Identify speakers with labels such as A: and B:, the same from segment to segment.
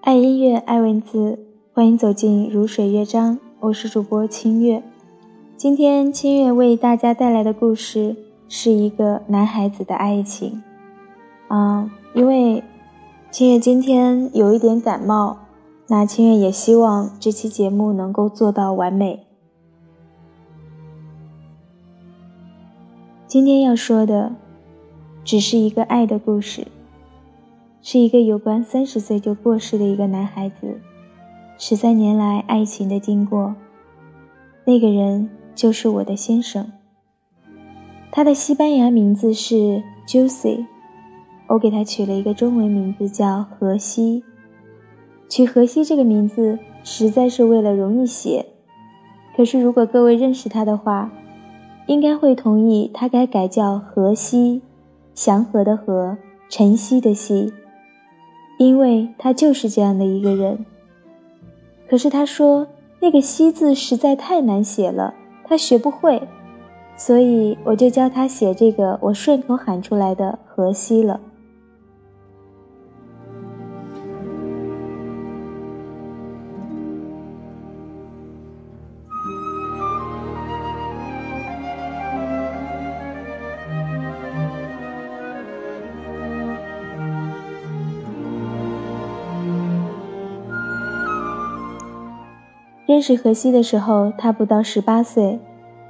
A: 爱音乐，爱文字，欢迎走进如水乐章。我是主播清月。今天清月为大家带来的故事是一个男孩子的爱情。啊，因为清月今天有一点感冒，那清月也希望这期节目能够做到完美。今天要说的，只是一个爱的故事。是一个有关三十岁就过世的一个男孩子，十三年来爱情的经过。那个人就是我的先生。他的西班牙名字是 Juicy，我给他取了一个中文名字叫荷西。取荷西这个名字实在是为了容易写，可是如果各位认识他的话，应该会同意他该改叫荷西，祥和的和，晨曦的曦。因为他就是这样的一个人。可是他说那个“西”字实在太难写了，他学不会，所以我就教他写这个我顺口喊出来的“荷西”了。认识荷西的时候，他不到十八岁。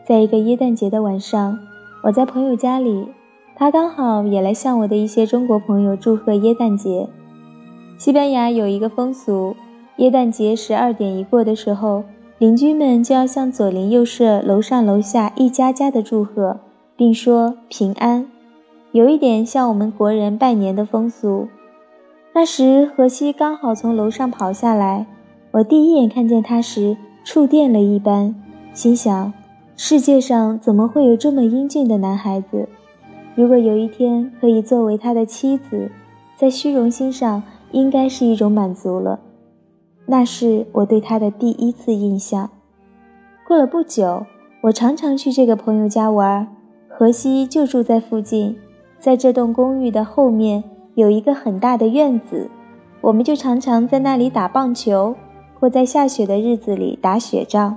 A: 在一个耶诞节的晚上，我在朋友家里，他刚好也来向我的一些中国朋友祝贺耶诞节。西班牙有一个风俗，耶诞节十二点一过的时候，邻居们就要向左邻右舍、楼上楼下一家家的祝贺，并说平安，有一点像我们国人拜年的风俗。那时，荷西刚好从楼上跑下来。我第一眼看见他时，触电了一般，心想：世界上怎么会有这么英俊的男孩子？如果有一天可以作为他的妻子，在虚荣心上应该是一种满足了。那是我对他的第一次印象。过了不久，我常常去这个朋友家玩，荷西就住在附近，在这栋公寓的后面有一个很大的院子，我们就常常在那里打棒球。或在下雪的日子里打雪仗，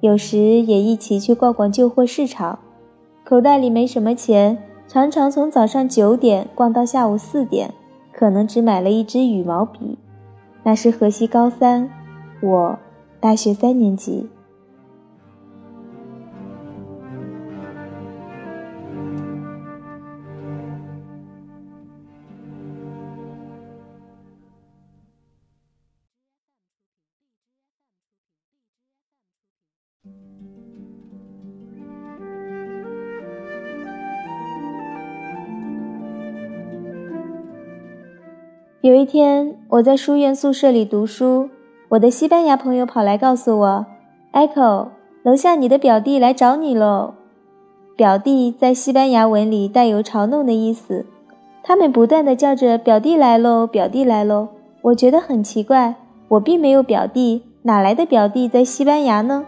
A: 有时也一起去逛逛旧货市场。口袋里没什么钱，常常从早上九点逛到下午四点，可能只买了一支羽毛笔。那是河西高三，我大学三年级。有一天，我在书院宿舍里读书，我的西班牙朋友跑来告诉我：“Echo，楼下你的表弟来找你喽。”表弟在西班牙文里带有嘲弄的意思。他们不断地叫着“表弟来喽，表弟来喽”。我觉得很奇怪，我并没有表弟，哪来的表弟在西班牙呢？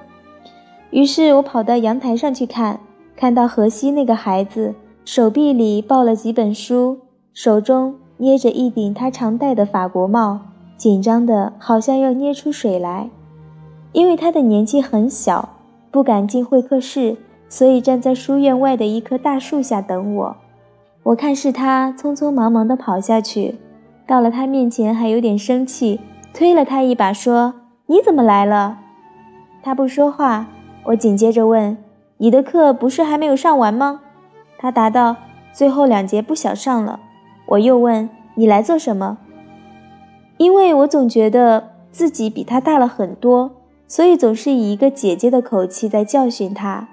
A: 于是我跑到阳台上去看，看到河西那个孩子手臂里抱了几本书，手中。捏着一顶他常戴的法国帽，紧张的好像要捏出水来。因为他的年纪很小，不敢进会客室，所以站在书院外的一棵大树下等我。我看是他，匆匆忙忙地跑下去，到了他面前还有点生气，推了他一把，说：“你怎么来了？”他不说话。我紧接着问：“你的课不是还没有上完吗？”他答道：“最后两节不想上了。”我又问你来做什么？因为我总觉得自己比他大了很多，所以总是以一个姐姐的口气在教训他。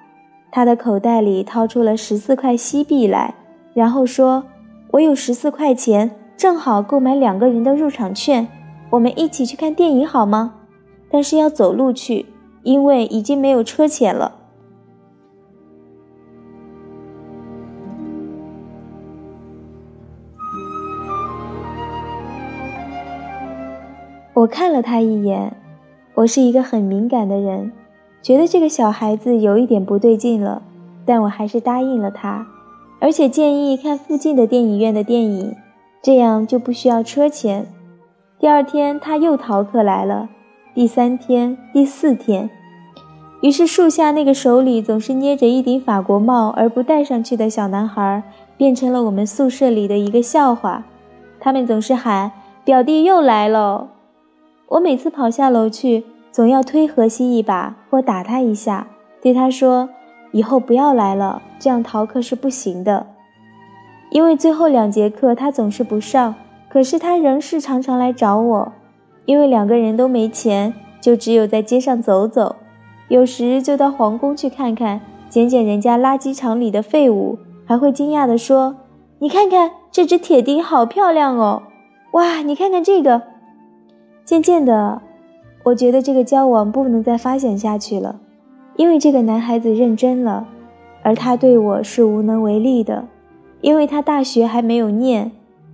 A: 他的口袋里掏出了十四块西币来，然后说：“我有十四块钱，正好购买两个人的入场券，我们一起去看电影好吗？但是要走路去，因为已经没有车钱了。”我看了他一眼，我是一个很敏感的人，觉得这个小孩子有一点不对劲了，但我还是答应了他，而且建议看附近的电影院的电影，这样就不需要车钱。第二天他又逃课来了，第三天、第四天，于是树下那个手里总是捏着一顶法国帽而不戴上去的小男孩，变成了我们宿舍里的一个笑话。他们总是喊：“表弟又来了。”我每次跑下楼去，总要推荷西一把或打他一下，对他说：“以后不要来了，这样逃课是不行的。”因为最后两节课他总是不上，可是他仍是常常来找我。因为两个人都没钱，就只有在街上走走，有时就到皇宫去看看，捡捡人家垃圾场里的废物，还会惊讶地说：“你看看这只铁钉，好漂亮哦！哇，你看看这个。”渐渐的，我觉得这个交往不能再发展下去了，因为这个男孩子认真了，而他对我是无能为力的，因为他大学还没有念。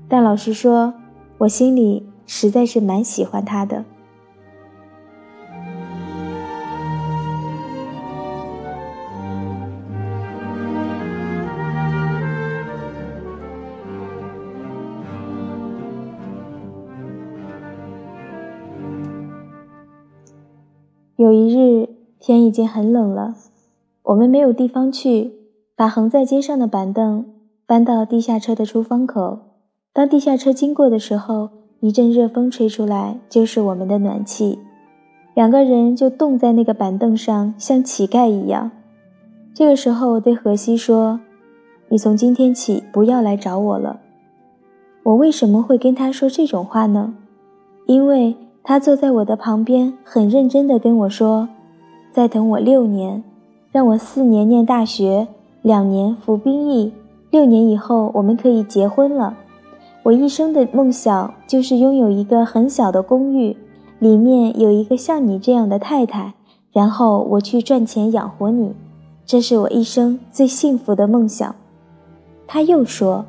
A: 但老实说，我心里实在是蛮喜欢他的。天已经很冷了，我们没有地方去，把横在街上的板凳搬到地下车的出风口。当地下车经过的时候，一阵热风吹出来，就是我们的暖气。两个人就冻在那个板凳上，像乞丐一样。这个时候，我对荷西说：“你从今天起不要来找我了。”我为什么会跟他说这种话呢？因为。他坐在我的旁边，很认真地跟我说：“再等我六年，让我四年念大学，两年服兵役，六年以后我们可以结婚了。我一生的梦想就是拥有一个很小的公寓，里面有一个像你这样的太太，然后我去赚钱养活你，这是我一生最幸福的梦想。”他又说：“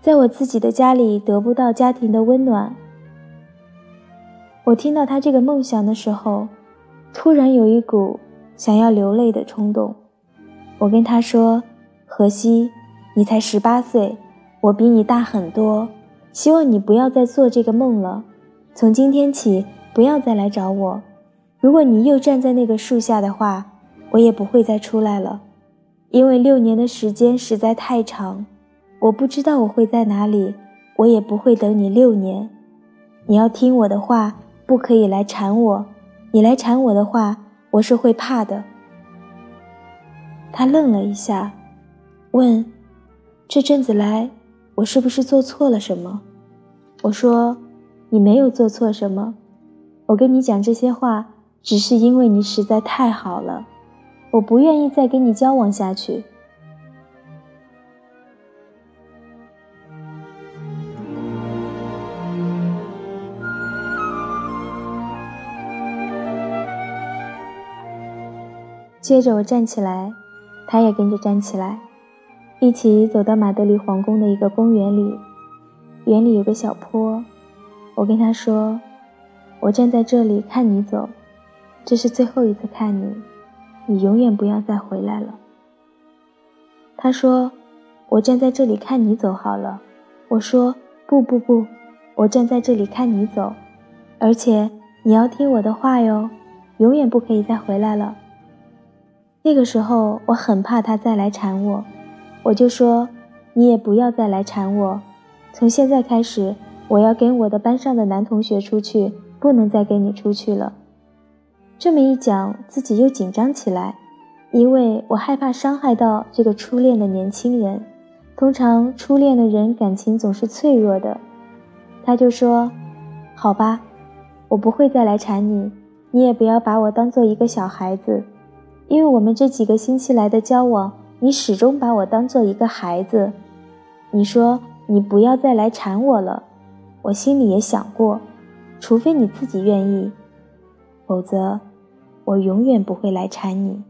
A: 在我自己的家里得不到家庭的温暖。”我听到他这个梦想的时候，突然有一股想要流泪的冲动。我跟他说：“荷西，你才十八岁，我比你大很多，希望你不要再做这个梦了。从今天起，不要再来找我。如果你又站在那个树下的话，我也不会再出来了，因为六年的时间实在太长，我不知道我会在哪里，我也不会等你六年。你要听我的话。”不可以来缠我，你来缠我的话，我是会怕的。他愣了一下，问：“这阵子来，我是不是做错了什么？”我说：“你没有做错什么，我跟你讲这些话，只是因为你实在太好了，我不愿意再跟你交往下去。”接着我站起来，他也跟着站起来，一起走到马德里皇宫的一个公园里。园里有个小坡，我跟他说：“我站在这里看你走，这是最后一次看你，你永远不要再回来了。”他说：“我站在这里看你走好了。”我说：“不不不，我站在这里看你走，而且你要听我的话哟，永远不可以再回来了。”那个时候我很怕他再来缠我，我就说：“你也不要再来缠我。从现在开始，我要跟我的班上的男同学出去，不能再跟你出去了。”这么一讲，自己又紧张起来，因为我害怕伤害到这个初恋的年轻人。通常初恋的人感情总是脆弱的。他就说：“好吧，我不会再来缠你，你也不要把我当做一个小孩子。”因为我们这几个星期来的交往，你始终把我当做一个孩子。你说你不要再来缠我了，我心里也想过，除非你自己愿意，否则我永远不会来缠你。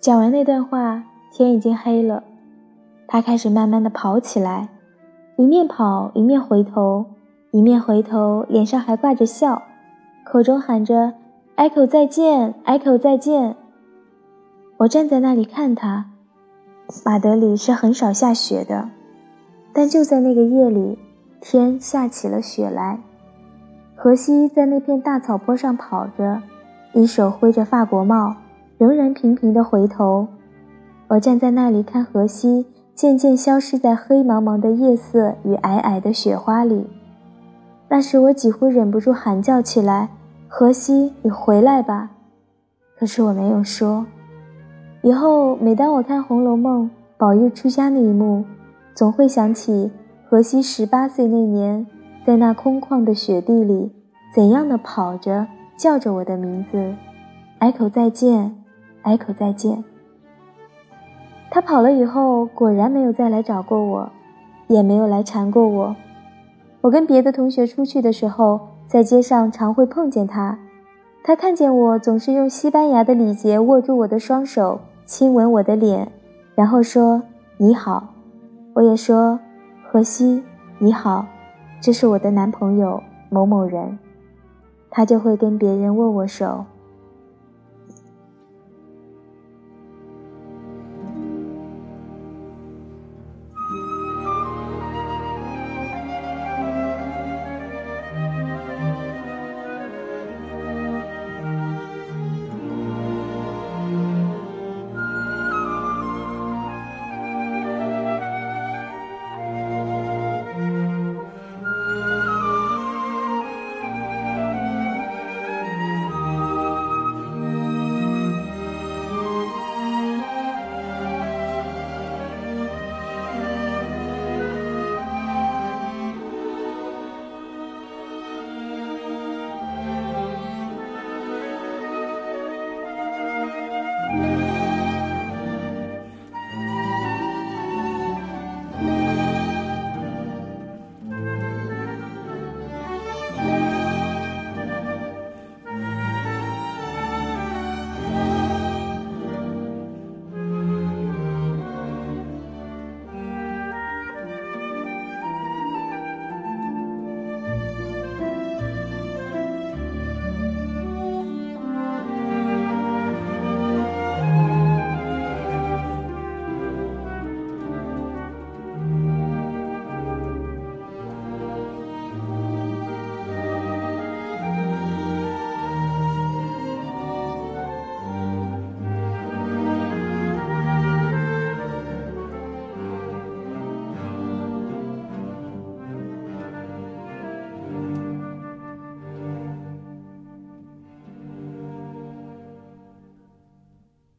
A: 讲完那段话，天已经黑了。他开始慢慢的跑起来，一面跑一面回头，一面回头，脸上还挂着笑，口中喊着 “Echo 再见，Echo 再见”。我站在那里看他。马德里是很少下雪的，但就在那个夜里，天下起了雪来。荷西在那片大草坡上跑着，一手挥着法国帽，仍然频频地回头。我站在那里看荷西渐渐消失在黑茫茫的夜色与皑皑的雪花里。那时我几乎忍不住喊叫起来：“荷西，你回来吧！”可是我没有说。以后每当我看《红楼梦》宝玉出家那一幕，总会想起荷西十八岁那年。在那空旷的雪地里，怎样的跑着，叫着我的名字，echo 再见，echo 再见。他跑了以后，果然没有再来找过我，也没有来缠过我。我跟别的同学出去的时候，在街上常会碰见他。他看见我，总是用西班牙的礼节握住我的双手，亲吻我的脸，然后说你好。我也说荷西你好。这是我的男朋友某某人，他就会跟别人握握手。